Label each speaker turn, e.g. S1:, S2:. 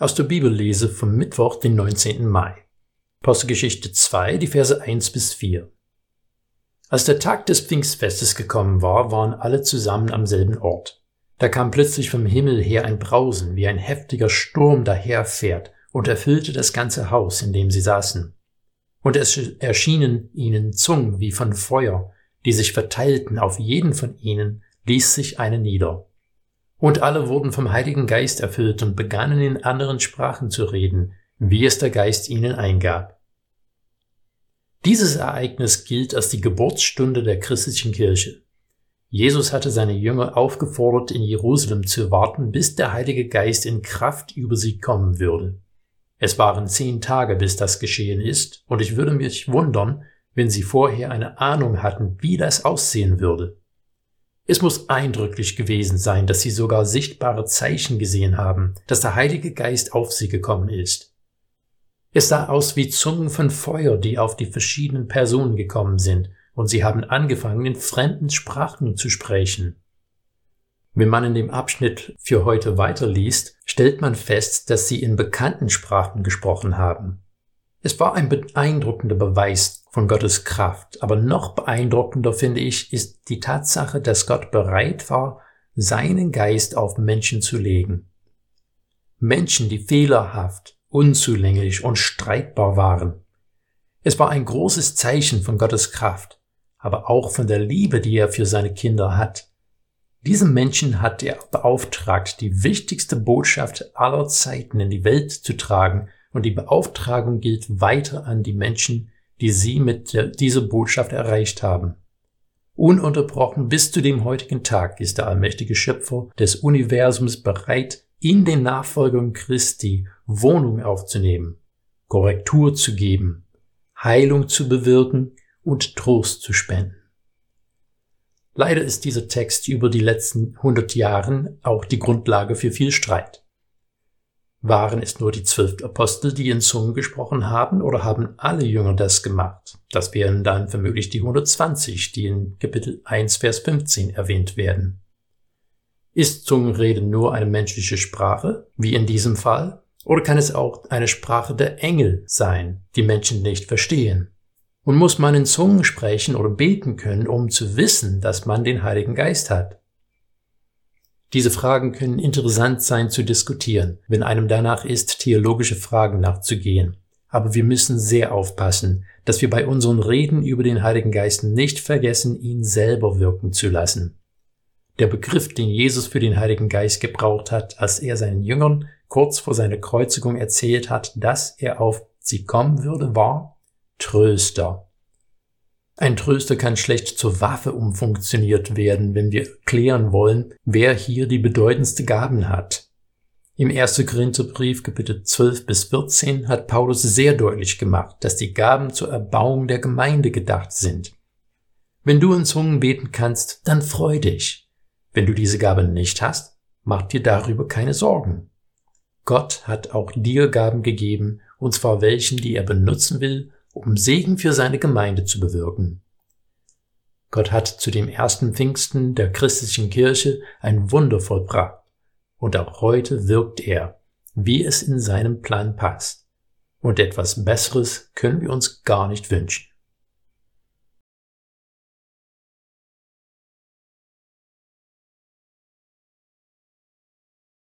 S1: Aus der Bibellese vom Mittwoch, den 19. Mai. Apostelgeschichte 2, die Verse 1 bis 4. Als der Tag des Pfingstfestes gekommen war, waren alle zusammen am selben Ort. Da kam plötzlich vom Himmel her ein Brausen, wie ein heftiger Sturm daherfährt, und erfüllte das ganze Haus, in dem sie saßen. Und es erschienen ihnen Zungen wie von Feuer, die sich verteilten, auf jeden von ihnen ließ sich eine nieder. Und alle wurden vom Heiligen Geist erfüllt und begannen in anderen Sprachen zu reden, wie es der Geist ihnen eingab. Dieses Ereignis gilt als die Geburtsstunde der christlichen Kirche. Jesus hatte seine Jünger aufgefordert, in Jerusalem zu warten, bis der Heilige Geist in Kraft über sie kommen würde. Es waren zehn Tage, bis das geschehen ist, und ich würde mich wundern, wenn sie vorher eine Ahnung hatten, wie das aussehen würde. Es muss eindrücklich gewesen sein, dass sie sogar sichtbare Zeichen gesehen haben, dass der Heilige Geist auf sie gekommen ist. Es sah aus wie Zungen von Feuer, die auf die verschiedenen Personen gekommen sind, und sie haben angefangen, in fremden Sprachen zu sprechen. Wenn man in dem Abschnitt für heute weiterliest, stellt man fest, dass sie in bekannten Sprachen gesprochen haben. Es war ein beeindruckender Beweis von Gottes Kraft, aber noch beeindruckender finde ich, ist die Tatsache, dass Gott bereit war, seinen Geist auf Menschen zu legen. Menschen, die fehlerhaft, unzulänglich und streitbar waren. Es war ein großes Zeichen von Gottes Kraft, aber auch von der Liebe, die er für seine Kinder hat. Diesem Menschen hat er beauftragt, die wichtigste Botschaft aller Zeiten in die Welt zu tragen und die Beauftragung gilt weiter an die Menschen, die sie mit dieser Botschaft erreicht haben. Ununterbrochen bis zu dem heutigen Tag ist der allmächtige Schöpfer des Universums bereit, in den Nachfolgern Christi Wohnung aufzunehmen, Korrektur zu geben, Heilung zu bewirken und Trost zu spenden. Leider ist dieser Text über die letzten hundert Jahren auch die Grundlage für viel Streit. Waren es nur die zwölf Apostel, die in Zungen gesprochen haben, oder haben alle Jünger das gemacht? Das wären dann vermutlich die 120, die in Kapitel 1, Vers 15 erwähnt werden. Ist Zungenrede nur eine menschliche Sprache, wie in diesem Fall? Oder kann es auch eine Sprache der Engel sein, die Menschen nicht verstehen? Und muss man in Zungen sprechen oder beten können, um zu wissen, dass man den Heiligen Geist hat? Diese Fragen können interessant sein zu diskutieren, wenn einem danach ist, theologische Fragen nachzugehen. Aber wir müssen sehr aufpassen, dass wir bei unseren Reden über den Heiligen Geist nicht vergessen, ihn selber wirken zu lassen. Der Begriff, den Jesus für den Heiligen Geist gebraucht hat, als er seinen Jüngern kurz vor seiner Kreuzigung erzählt hat, dass er auf sie kommen würde, war Tröster. Ein Tröster kann schlecht zur Waffe umfunktioniert werden, wenn wir klären wollen, wer hier die bedeutendste Gaben hat. Im 1. Korintherbrief Kapitel 12 bis 14 hat Paulus sehr deutlich gemacht, dass die Gaben zur Erbauung der Gemeinde gedacht sind. Wenn du in Zungen beten kannst, dann freu dich. Wenn du diese Gabe nicht hast, mach dir darüber keine Sorgen. Gott hat auch dir Gaben gegeben, und zwar welchen, die er benutzen will, um Segen für seine Gemeinde zu bewirken. Gott hat zu dem ersten Pfingsten der christlichen Kirche ein Wunder vollbracht, und auch heute wirkt er, wie es in seinem Plan passt. Und etwas Besseres können wir uns gar nicht wünschen.